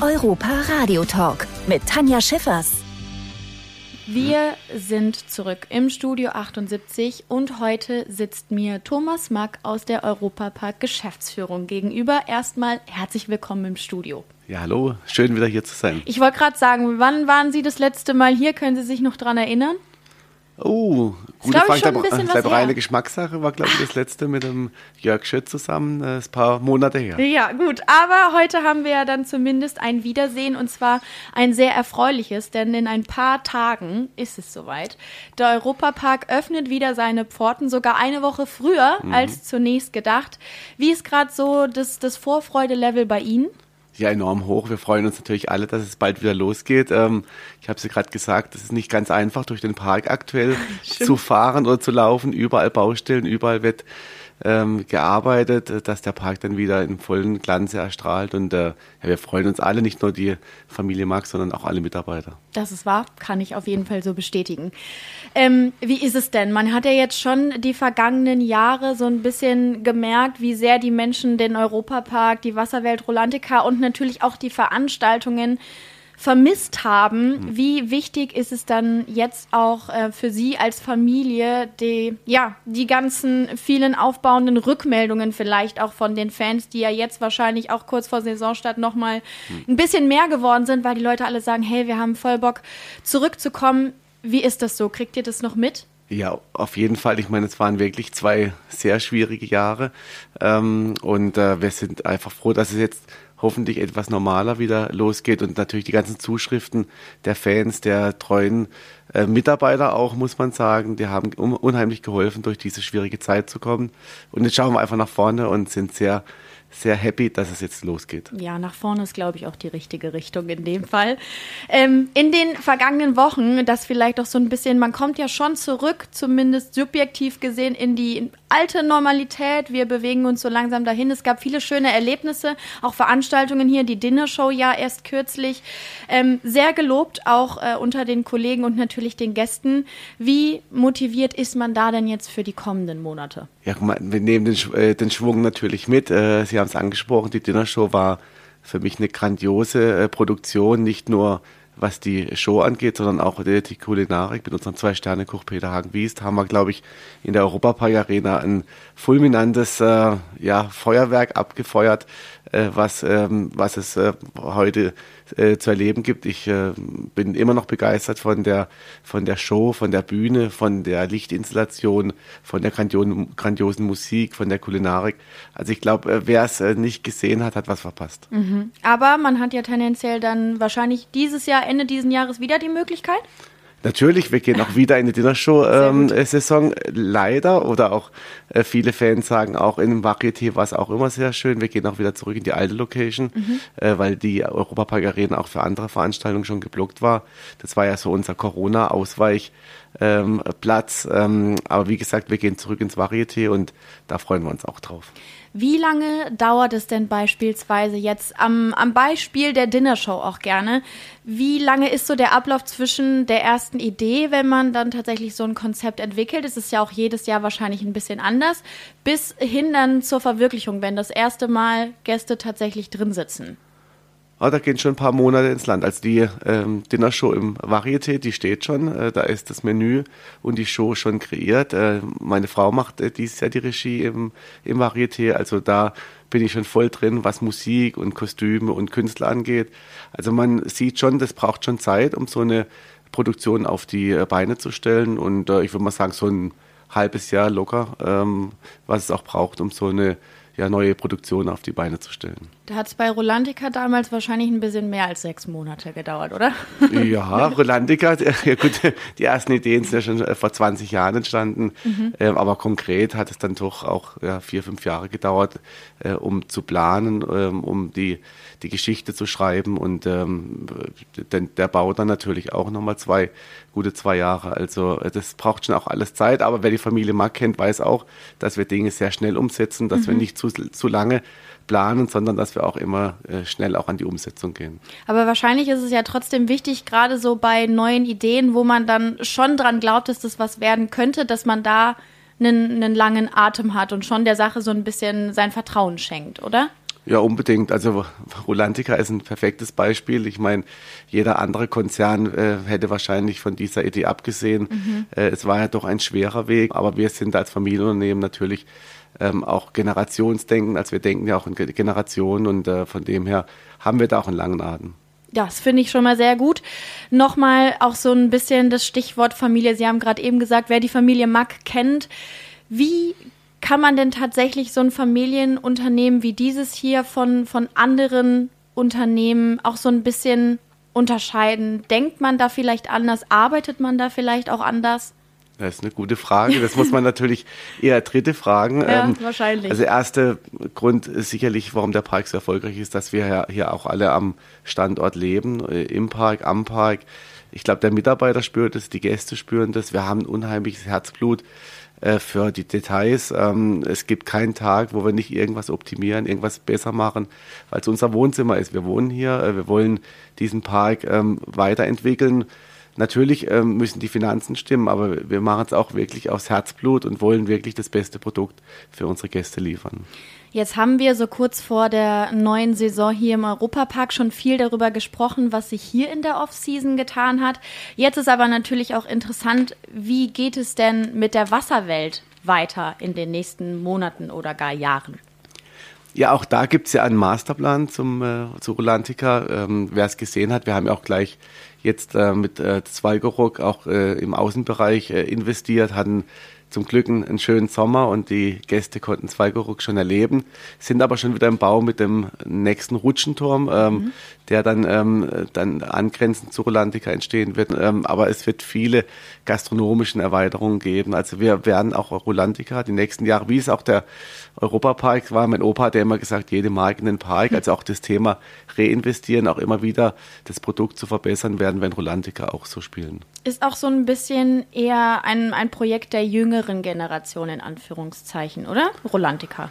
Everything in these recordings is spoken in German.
Europa Radio Talk mit Tanja Schiffers. Wir sind zurück im Studio 78 und heute sitzt mir Thomas Mack aus der Europapark Geschäftsführung gegenüber. Erstmal herzlich willkommen im Studio. Ja, hallo, schön wieder hier zu sein. Ich wollte gerade sagen, wann waren Sie das letzte Mal hier? Können Sie sich noch daran erinnern? Oh, gute Frage. Ich glaube, reine Geschmackssache war, glaube ich, das letzte mit dem Jörg Schött zusammen. Das ist ein paar Monate her. Ja, gut. Aber heute haben wir ja dann zumindest ein Wiedersehen und zwar ein sehr erfreuliches, denn in ein paar Tagen ist es soweit. Der Europapark öffnet wieder seine Pforten, sogar eine Woche früher mhm. als zunächst gedacht. Wie ist gerade so das, das Vorfreude-Level bei Ihnen? Ja enorm hoch. Wir freuen uns natürlich alle, dass es bald wieder losgeht. Ähm, ich habe es ja gerade gesagt, es ist nicht ganz einfach, durch den Park aktuell zu fahren oder zu laufen. Überall Baustellen, überall wird ähm, gearbeitet, äh, dass der Park dann wieder in vollen Glanze erstrahlt. Und äh, ja, wir freuen uns alle, nicht nur die Familie Max, sondern auch alle Mitarbeiter. Das ist wahr, kann ich auf jeden Fall so bestätigen. Ähm, wie ist es denn? Man hat ja jetzt schon die vergangenen Jahre so ein bisschen gemerkt, wie sehr die Menschen den Europapark, die Wasserwelt Rolantica und natürlich auch die Veranstaltungen vermisst haben. Hm. Wie wichtig ist es dann jetzt auch äh, für Sie als Familie, die, ja, die ganzen vielen aufbauenden Rückmeldungen vielleicht auch von den Fans, die ja jetzt wahrscheinlich auch kurz vor Saisonstart nochmal hm. ein bisschen mehr geworden sind, weil die Leute alle sagen, hey, wir haben voll Bock zurückzukommen. Wie ist das so? Kriegt ihr das noch mit? Ja, auf jeden Fall. Ich meine, es waren wirklich zwei sehr schwierige Jahre. Ähm, und äh, wir sind einfach froh, dass es jetzt hoffentlich etwas normaler wieder losgeht und natürlich die ganzen Zuschriften der Fans, der treuen äh, Mitarbeiter auch, muss man sagen, die haben unheimlich geholfen, durch diese schwierige Zeit zu kommen. Und jetzt schauen wir einfach nach vorne und sind sehr sehr happy, dass es jetzt losgeht. Ja, nach vorne ist, glaube ich, auch die richtige Richtung in dem Fall. Ähm, in den vergangenen Wochen, das vielleicht auch so ein bisschen, man kommt ja schon zurück, zumindest subjektiv gesehen, in die alte Normalität. Wir bewegen uns so langsam dahin. Es gab viele schöne Erlebnisse, auch Veranstaltungen hier, die Dinnershow ja erst kürzlich. Ähm, sehr gelobt, auch äh, unter den Kollegen und natürlich den Gästen. Wie motiviert ist man da denn jetzt für die kommenden Monate? Ja, guck mal, wir nehmen den, äh, den Schwung natürlich mit. Äh, Sie haben es angesprochen, die Dinnershow war für mich eine grandiose äh, Produktion, nicht nur was die Show angeht, sondern auch die, Kulinarik. Mit unserem Zwei-Sterne-Koch Peter Hagen-Wiest haben wir, glaube ich, in der Europapark Arena ein fulminantes äh, ja, Feuerwerk abgefeuert, äh, was, ähm, was es äh, heute äh, zu erleben gibt. Ich äh, bin immer noch begeistert von der, von der Show, von der Bühne, von der Lichtinstallation, von der grandiosen, grandiosen Musik, von der Kulinarik. Also ich glaube, äh, wer es äh, nicht gesehen hat, hat was verpasst. Mhm. Aber man hat ja tendenziell dann wahrscheinlich dieses Jahr, Ende dieses Jahres wieder die Möglichkeit. Natürlich, wir gehen auch wieder in die Dinnershow-Saison, ähm, leider. Oder auch äh, viele Fans sagen auch in dem Varieté war es auch immer sehr schön. Wir gehen auch wieder zurück in die alte Location, mhm. äh, weil die Europapark Arena auch für andere Veranstaltungen schon geblockt war. Das war ja so unser Corona-Ausweichplatz. Ähm, ähm, aber wie gesagt, wir gehen zurück ins Varieté und da freuen wir uns auch drauf. Wie lange dauert es denn beispielsweise jetzt am, am Beispiel der Dinnershow auch gerne? Wie lange ist so der Ablauf zwischen der ersten Idee, wenn man dann tatsächlich so ein Konzept entwickelt? Es ist ja auch jedes Jahr wahrscheinlich ein bisschen anders, bis hin dann zur Verwirklichung, wenn das erste Mal Gäste tatsächlich drin sitzen. Ah, da gehen schon ein paar Monate ins Land. Also die ähm, Dinnershow im Varieté, die steht schon. Äh, da ist das Menü und die Show schon kreiert. Äh, meine Frau macht äh, dieses Jahr die Regie im, im Varieté. Also da bin ich schon voll drin, was Musik und Kostüme und Künstler angeht. Also man sieht schon, das braucht schon Zeit, um so eine Produktion auf die äh, Beine zu stellen. Und äh, ich würde mal sagen, so ein halbes Jahr locker, ähm, was es auch braucht, um so eine ja, neue Produktion auf die Beine zu stellen. Da hat es bei Rolandica damals wahrscheinlich ein bisschen mehr als sechs Monate gedauert, oder? Ja, Rolandica, ja gut, die ersten Ideen sind ja schon äh, vor 20 Jahren entstanden, mhm. ähm, aber konkret hat es dann doch auch ja, vier, fünf Jahre gedauert, äh, um zu planen, ähm, um die, die Geschichte zu schreiben und ähm, den, der Bau dann natürlich auch nochmal zwei, gute zwei Jahre. Also äh, das braucht schon auch alles Zeit, aber wer die Familie Mack kennt, weiß auch, dass wir Dinge sehr schnell umsetzen, dass mhm. wir nicht zu, zu lange planen, sondern dass wir auch immer äh, schnell auch an die Umsetzung gehen. Aber wahrscheinlich ist es ja trotzdem wichtig, gerade so bei neuen Ideen, wo man dann schon dran glaubt, dass das was werden könnte, dass man da einen, einen langen Atem hat und schon der Sache so ein bisschen sein Vertrauen schenkt, oder? Ja, unbedingt. Also Rulantica ist ein perfektes Beispiel. Ich meine, jeder andere Konzern äh, hätte wahrscheinlich von dieser Idee abgesehen. Mhm. Äh, es war ja doch ein schwerer Weg, aber wir sind als Familienunternehmen natürlich ähm, auch Generationsdenken, als wir denken ja auch in Generationen und äh, von dem her haben wir da auch einen langen Atem. Das finde ich schon mal sehr gut. Nochmal auch so ein bisschen das Stichwort Familie. Sie haben gerade eben gesagt, wer die Familie Mack kennt. Wie kann man denn tatsächlich so ein Familienunternehmen wie dieses hier von, von anderen Unternehmen auch so ein bisschen unterscheiden? Denkt man da vielleicht anders? Arbeitet man da vielleicht auch anders? Das ist eine gute Frage. Das muss man natürlich eher dritte fragen. Ja, ähm, wahrscheinlich. Also erster Grund ist sicherlich, warum der Park so erfolgreich ist, dass wir ja hier auch alle am Standort leben, äh, im Park, am Park. Ich glaube, der Mitarbeiter spürt es, die Gäste spüren das. Wir haben ein unheimliches Herzblut äh, für die Details. Ähm, es gibt keinen Tag, wo wir nicht irgendwas optimieren, irgendwas besser machen, weil es unser Wohnzimmer ist. Wir wohnen hier, äh, wir wollen diesen Park ähm, weiterentwickeln. Natürlich ähm, müssen die Finanzen stimmen, aber wir machen es auch wirklich aus Herzblut und wollen wirklich das beste Produkt für unsere Gäste liefern. Jetzt haben wir so kurz vor der neuen Saison hier im Europapark schon viel darüber gesprochen, was sich hier in der Offseason getan hat. Jetzt ist aber natürlich auch interessant, wie geht es denn mit der Wasserwelt weiter in den nächsten Monaten oder gar Jahren? Ja, auch da gibt es ja einen Masterplan zum, äh, zu Rolantica. Ähm, Wer es gesehen hat, wir haben ja auch gleich jetzt äh, mit äh, Zweigeruck auch äh, im Außenbereich äh, investiert, hatten zum Glück einen, schönen Sommer und die Gäste konnten Zweigeruck schon erleben, sind aber schon wieder im Bau mit dem nächsten Rutschenturm, ähm, mhm. der dann, ähm, dann angrenzend zu Rolantica entstehen wird. Ähm, aber es wird viele gastronomischen Erweiterungen geben. Also wir werden auch Rolantica die nächsten Jahre, wie es auch der Europapark war, mein Opa hat ja immer gesagt, jede Marke in den Park, also auch das Thema reinvestieren, auch immer wieder das Produkt zu verbessern, werden wir in Rolantica auch so spielen. Ist auch so ein bisschen eher ein, ein Projekt der jüngeren Generation in Anführungszeichen, oder? Rolantica.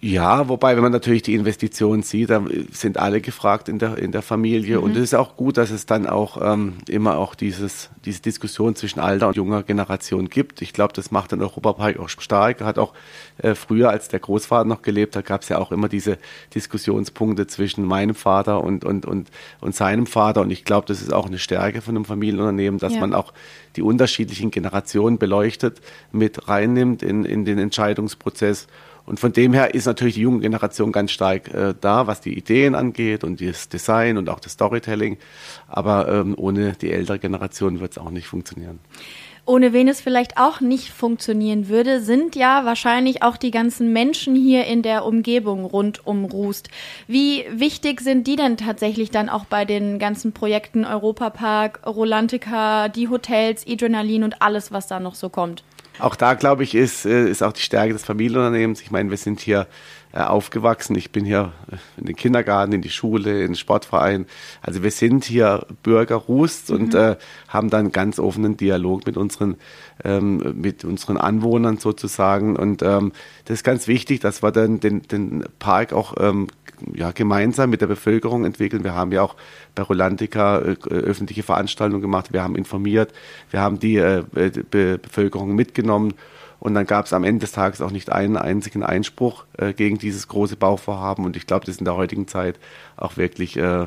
Ja, wobei, wenn man natürlich die Investitionen sieht, dann sind alle gefragt in der, in der Familie. Mhm. Und es ist auch gut, dass es dann auch ähm, immer auch dieses, diese Diskussion zwischen alter und junger Generation gibt. Ich glaube, das macht den Europapark auch stark. Hat auch äh, früher, als der Großvater noch gelebt hat, gab es ja auch immer diese Diskussionspunkte zwischen meinem Vater und, und, und, und seinem Vater. Und ich glaube, das ist auch eine Stärke von einem Familienunternehmen, dass ja. man auch die unterschiedlichen Generationen beleuchtet, mit reinnimmt in, in den Entscheidungsprozess und von dem her ist natürlich die junge Generation ganz stark äh, da, was die Ideen angeht und das Design und auch das Storytelling. Aber ähm, ohne die ältere Generation wird es auch nicht funktionieren. Ohne wen es vielleicht auch nicht funktionieren würde, sind ja wahrscheinlich auch die ganzen Menschen hier in der Umgebung rund um Rust. Wie wichtig sind die denn tatsächlich dann auch bei den ganzen Projekten Europapark, Rolantica, die Hotels, Adrenalin und alles, was da noch so kommt? Auch da, glaube ich, ist, äh, ist auch die Stärke des Familienunternehmens. Ich meine, wir sind hier aufgewachsen. Ich bin hier äh, in den Kindergarten, in die Schule, in den Sportverein. Also wir sind hier Bürger Rust mhm. und äh, haben dann ganz offenen Dialog mit unseren, ähm, mit unseren Anwohnern sozusagen. Und ähm, das ist ganz wichtig, dass wir dann den, den Park auch ähm, ja, gemeinsam mit der Bevölkerung entwickeln. Wir haben ja auch bei Rolantica äh, öffentliche Veranstaltungen gemacht, wir haben informiert, wir haben die äh, Be Bevölkerung mitgenommen und dann gab es am Ende des Tages auch nicht einen einzigen Einspruch äh, gegen dieses große Bauvorhaben. Und ich glaube, das ist in der heutigen Zeit auch wirklich, äh,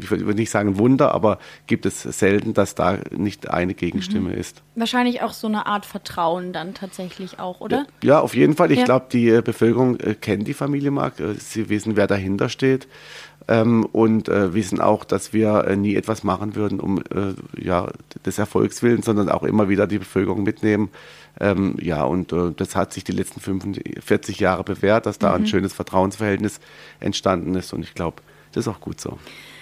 ich würde nicht sagen Wunder, aber gibt es selten, dass da nicht eine Gegenstimme mhm. ist. Wahrscheinlich auch so eine Art Vertrauen dann tatsächlich auch, oder? Ja, auf jeden Fall. Ich ja. glaube, die äh, Bevölkerung äh, kennt die Familie Mark. Äh, sie wissen, wer dahinter steht. Ähm, und äh, wissen auch, dass wir äh, nie etwas machen würden, um äh, ja, des Erfolgs willen, sondern auch immer wieder die Bevölkerung mitnehmen. Ähm, ja, und äh, das hat sich die letzten 45 Jahre bewährt, dass da mhm. ein schönes Vertrauensverhältnis entstanden ist. Und ich glaube, das ist auch gut so.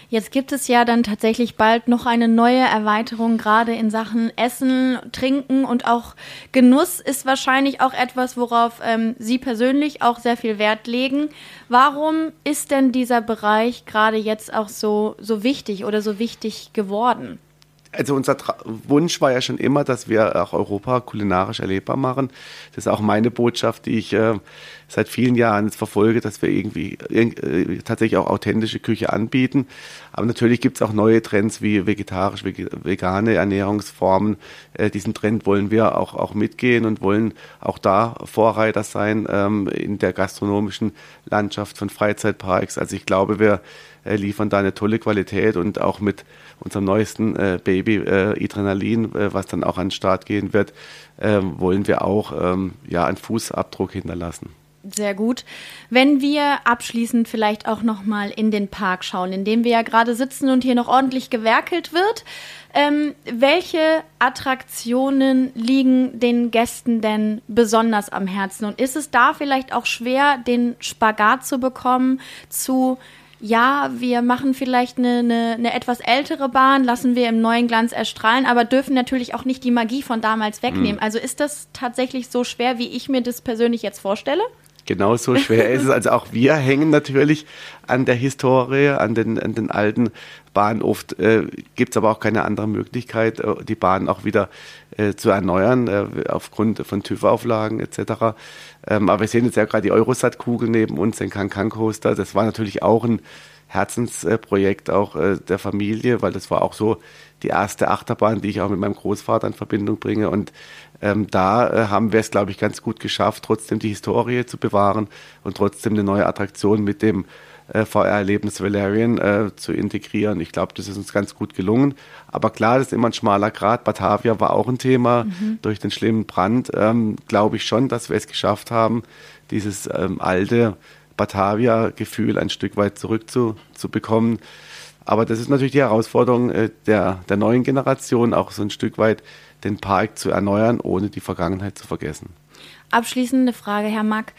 Jetzt gibt es ja dann tatsächlich bald noch eine neue Erweiterung, gerade in Sachen Essen, Trinken und auch Genuss ist wahrscheinlich auch etwas, worauf ähm, Sie persönlich auch sehr viel Wert legen. Warum ist denn dieser Bereich gerade jetzt auch so, so wichtig oder so wichtig geworden? Also unser Tra Wunsch war ja schon immer, dass wir auch Europa kulinarisch erlebbar machen. Das ist auch meine Botschaft, die ich äh, seit vielen Jahren verfolge, dass wir irgendwie äh, tatsächlich auch authentische Küche anbieten. Aber natürlich gibt es auch neue Trends wie vegetarisch, vegane Ernährungsformen. Äh, diesen Trend wollen wir auch, auch mitgehen und wollen auch da Vorreiter sein ähm, in der gastronomischen Landschaft von Freizeitparks. Also ich glaube, wir äh, liefern da eine tolle Qualität und auch mit unserem neuesten äh, Baby äh, Adrenalin, äh, was dann auch an den Start gehen wird, äh, wollen wir auch ähm, ja einen Fußabdruck hinterlassen. Sehr gut. Wenn wir abschließend vielleicht auch noch mal in den Park schauen, in dem wir ja gerade sitzen und hier noch ordentlich gewerkelt wird, ähm, welche Attraktionen liegen den Gästen denn besonders am Herzen? Und ist es da vielleicht auch schwer, den Spagat zu bekommen zu ja, wir machen vielleicht eine, eine, eine etwas ältere Bahn, lassen wir im neuen Glanz erstrahlen, aber dürfen natürlich auch nicht die Magie von damals wegnehmen. Mhm. Also ist das tatsächlich so schwer, wie ich mir das persönlich jetzt vorstelle? Genauso schwer ist es. Also auch wir hängen natürlich an der Historie, an den, an den alten Bahnen. Oft äh, gibt es aber auch keine andere Möglichkeit, äh, die Bahn auch wieder äh, zu erneuern, äh, aufgrund von TÜV-Auflagen etc. Ähm, aber wir sehen jetzt ja gerade die Eurosat-Kugel neben uns, den Kankan-Coaster. Das war natürlich auch ein Herzensprojekt auch äh, der Familie, weil das war auch so die erste Achterbahn, die ich auch mit meinem Großvater in Verbindung bringe. Und ähm, da äh, haben wir es, glaube ich, ganz gut geschafft, trotzdem die Historie zu bewahren und trotzdem eine neue Attraktion mit dem äh, VR-Erlebnis Valerian äh, zu integrieren. Ich glaube, das ist uns ganz gut gelungen. Aber klar, das ist immer ein schmaler Grad. Batavia war auch ein Thema. Mhm. Durch den schlimmen Brand ähm, glaube ich schon, dass wir es geschafft haben, dieses ähm, alte Batavia-Gefühl ein Stück weit zurückzubekommen. Aber das ist natürlich die Herausforderung äh, der, der neuen Generation, auch so ein Stück weit den Park zu erneuern, ohne die Vergangenheit zu vergessen. Abschließende Frage, Herr Mack.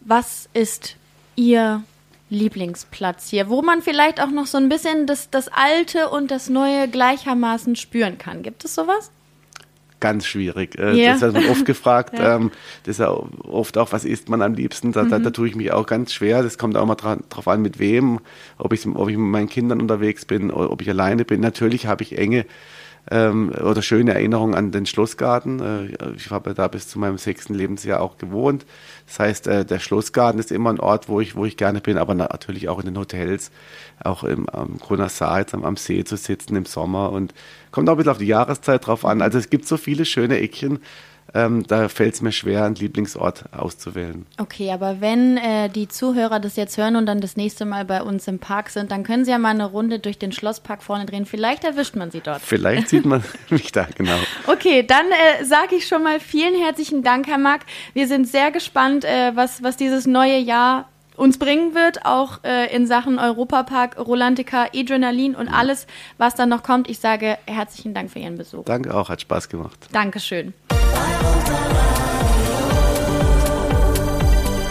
Was ist Ihr Lieblingsplatz hier, wo man vielleicht auch noch so ein bisschen das, das Alte und das Neue gleichermaßen spüren kann? Gibt es sowas? Ganz schwierig. Äh, yeah. Das wird oft gefragt. ja. ähm, das ist ja oft auch, was isst man am liebsten? Da, mhm. da, da, tue ich mich auch ganz schwer. Das kommt auch mal dra drauf an, mit wem, ob ich, ob ich mit meinen Kindern unterwegs bin, ob ich alleine bin. Natürlich habe ich enge ähm, oder schöne Erinnerungen an den Schlossgarten. Äh, ich habe da bis zu meinem sechsten Lebensjahr auch gewohnt. Das heißt, äh, der Schlossgarten ist immer ein Ort, wo ich, wo ich gerne bin, aber natürlich auch in den Hotels, auch im am Grüner Saar jetzt am, am See zu sitzen im Sommer und kommt auch ein bisschen auf die Jahreszeit drauf an. Also es gibt so viele schöne Eckchen, ähm, da fällt es mir schwer, einen Lieblingsort auszuwählen. Okay, aber wenn äh, die Zuhörer das jetzt hören und dann das nächste Mal bei uns im Park sind, dann können sie ja mal eine Runde durch den Schlosspark vorne drehen. Vielleicht erwischt man sie dort. Vielleicht sieht man mich da, genau. Okay, dann äh, sage ich schon mal vielen herzlichen Dank, Herr Mack. Wir sind sehr gespannt, äh, was, was dieses neue Jahr uns bringen wird, auch äh, in Sachen Europapark, Rolantica, Adrenalin und alles, was dann noch kommt. Ich sage herzlichen Dank für Ihren Besuch. Danke auch, hat Spaß gemacht. Dankeschön.